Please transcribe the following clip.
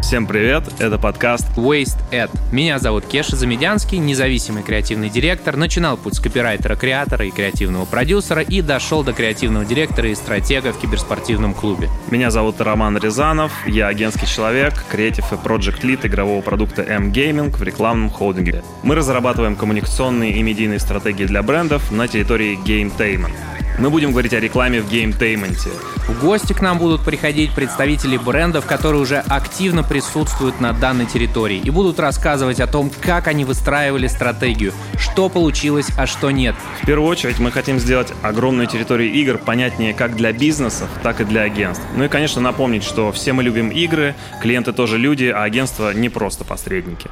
Всем привет, это подкаст WasteAD. Меня зовут Кеша Замедянский, независимый креативный директор, начинал путь с копирайтера-креатора и креативного продюсера и дошел до креативного директора и стратега в киберспортивном клубе. Меня зовут Роман Рязанов, я агентский человек, креатив и project lead игрового продукта M-Gaming в рекламном холдинге. Мы разрабатываем коммуникационные и медийные стратегии для брендов на территории GameTainment. Мы будем говорить о рекламе в gametainment е. В гости к нам будут приходить представители брендов, которые уже активно присутствуют на данной территории и будут рассказывать о том, как они выстраивали стратегию, что получилось, а что нет. В первую очередь мы хотим сделать огромную территорию игр понятнее как для бизнесов, так и для агентств. Ну и, конечно, напомнить, что все мы любим игры, клиенты тоже люди, а агентства не просто посредники.